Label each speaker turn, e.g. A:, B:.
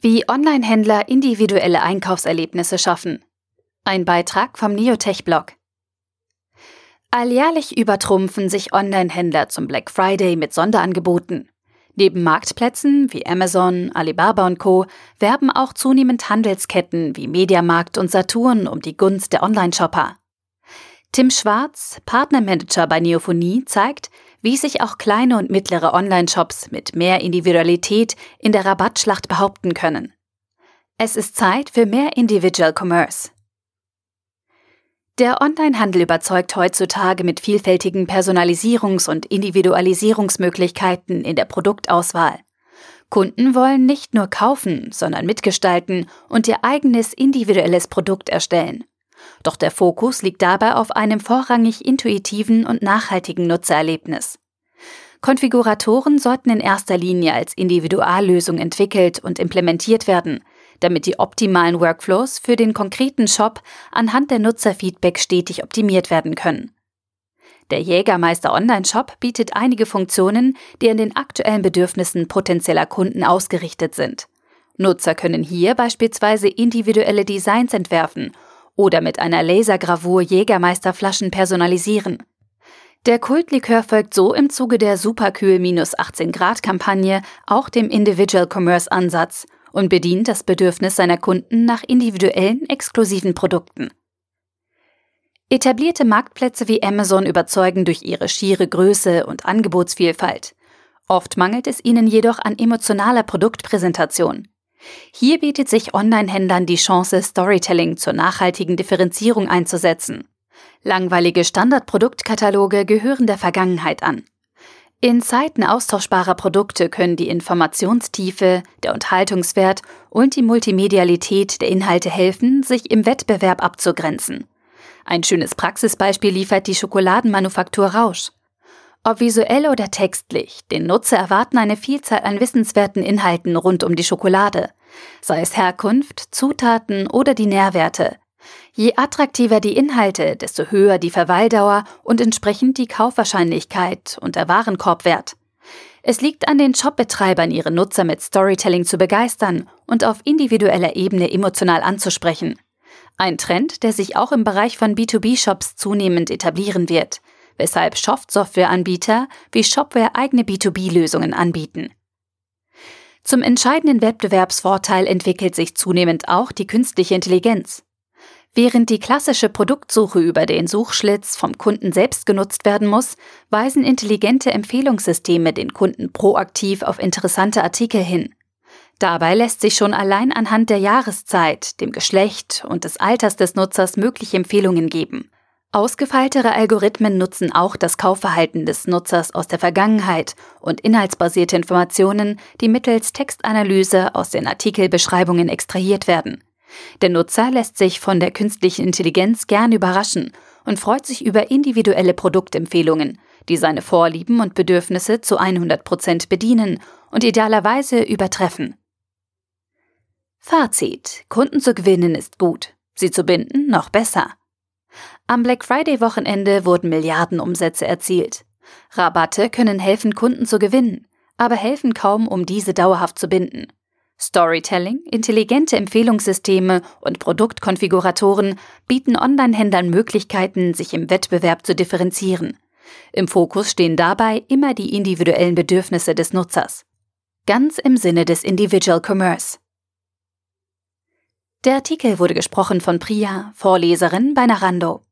A: Wie Online-Händler individuelle Einkaufserlebnisse schaffen. Ein Beitrag vom Neotech-Blog. Alljährlich übertrumpfen sich Online-Händler zum Black Friday mit Sonderangeboten. Neben Marktplätzen wie Amazon, Alibaba und Co. werben auch zunehmend Handelsketten wie Mediamarkt und Saturn um die Gunst der Online-Shopper. Tim Schwarz, Partnermanager bei Neophonie, zeigt, wie sich auch kleine und mittlere Online-Shops mit mehr Individualität in der Rabattschlacht behaupten können. Es ist Zeit für mehr Individual Commerce. Der Onlinehandel überzeugt heutzutage mit vielfältigen Personalisierungs- und Individualisierungsmöglichkeiten in der Produktauswahl. Kunden wollen nicht nur kaufen, sondern mitgestalten und ihr eigenes individuelles Produkt erstellen. Doch der Fokus liegt dabei auf einem vorrangig intuitiven und nachhaltigen Nutzererlebnis. Konfiguratoren sollten in erster Linie als Individuallösung entwickelt und implementiert werden, damit die optimalen Workflows für den konkreten Shop anhand der Nutzerfeedback stetig optimiert werden können. Der Jägermeister Online-Shop bietet einige Funktionen, die an den aktuellen Bedürfnissen potenzieller Kunden ausgerichtet sind. Nutzer können hier beispielsweise individuelle Designs entwerfen oder mit einer Lasergravur Jägermeisterflaschen personalisieren. Der Kultlikör folgt so im Zuge der Superkühl-18 Grad Kampagne auch dem Individual Commerce Ansatz und bedient das Bedürfnis seiner Kunden nach individuellen, exklusiven Produkten. Etablierte Marktplätze wie Amazon überzeugen durch ihre schiere Größe und Angebotsvielfalt. Oft mangelt es ihnen jedoch an emotionaler Produktpräsentation. Hier bietet sich Online-Händlern die Chance, Storytelling zur nachhaltigen Differenzierung einzusetzen. Langweilige Standardproduktkataloge gehören der Vergangenheit an. In Zeiten austauschbarer Produkte können die Informationstiefe, der Unterhaltungswert und die Multimedialität der Inhalte helfen, sich im Wettbewerb abzugrenzen. Ein schönes Praxisbeispiel liefert die Schokoladenmanufaktur Rausch. Ob visuell oder textlich, den Nutzer erwarten eine Vielzahl an wissenswerten Inhalten rund um die Schokolade, sei es Herkunft, Zutaten oder die Nährwerte. Je attraktiver die Inhalte, desto höher die Verweildauer und entsprechend die Kaufwahrscheinlichkeit und der Warenkorbwert. Es liegt an den Shopbetreibern, ihre Nutzer mit Storytelling zu begeistern und auf individueller Ebene emotional anzusprechen. Ein Trend, der sich auch im Bereich von B2B-Shops zunehmend etablieren wird – weshalb Softwareanbieter wie Shopware eigene B2B-Lösungen anbieten. Zum entscheidenden Wettbewerbsvorteil entwickelt sich zunehmend auch die künstliche Intelligenz. Während die klassische Produktsuche über den Suchschlitz vom Kunden selbst genutzt werden muss, weisen intelligente Empfehlungssysteme den Kunden proaktiv auf interessante Artikel hin. Dabei lässt sich schon allein anhand der Jahreszeit, dem Geschlecht und des Alters des Nutzers mögliche Empfehlungen geben. Ausgefeiltere Algorithmen nutzen auch das Kaufverhalten des Nutzers aus der Vergangenheit und inhaltsbasierte Informationen, die mittels Textanalyse aus den Artikelbeschreibungen extrahiert werden. Der Nutzer lässt sich von der künstlichen Intelligenz gern überraschen und freut sich über individuelle Produktempfehlungen, die seine Vorlieben und Bedürfnisse zu 100 Prozent bedienen und idealerweise übertreffen. Fazit. Kunden zu gewinnen ist gut, sie zu binden noch besser. Am Black Friday-Wochenende wurden Milliardenumsätze erzielt. Rabatte können helfen, Kunden zu gewinnen, aber helfen kaum, um diese dauerhaft zu binden. Storytelling, intelligente Empfehlungssysteme und Produktkonfiguratoren bieten Online-Händlern Möglichkeiten, sich im Wettbewerb zu differenzieren. Im Fokus stehen dabei immer die individuellen Bedürfnisse des Nutzers. Ganz im Sinne des Individual Commerce. Der Artikel wurde gesprochen von Priya, Vorleserin bei Narando.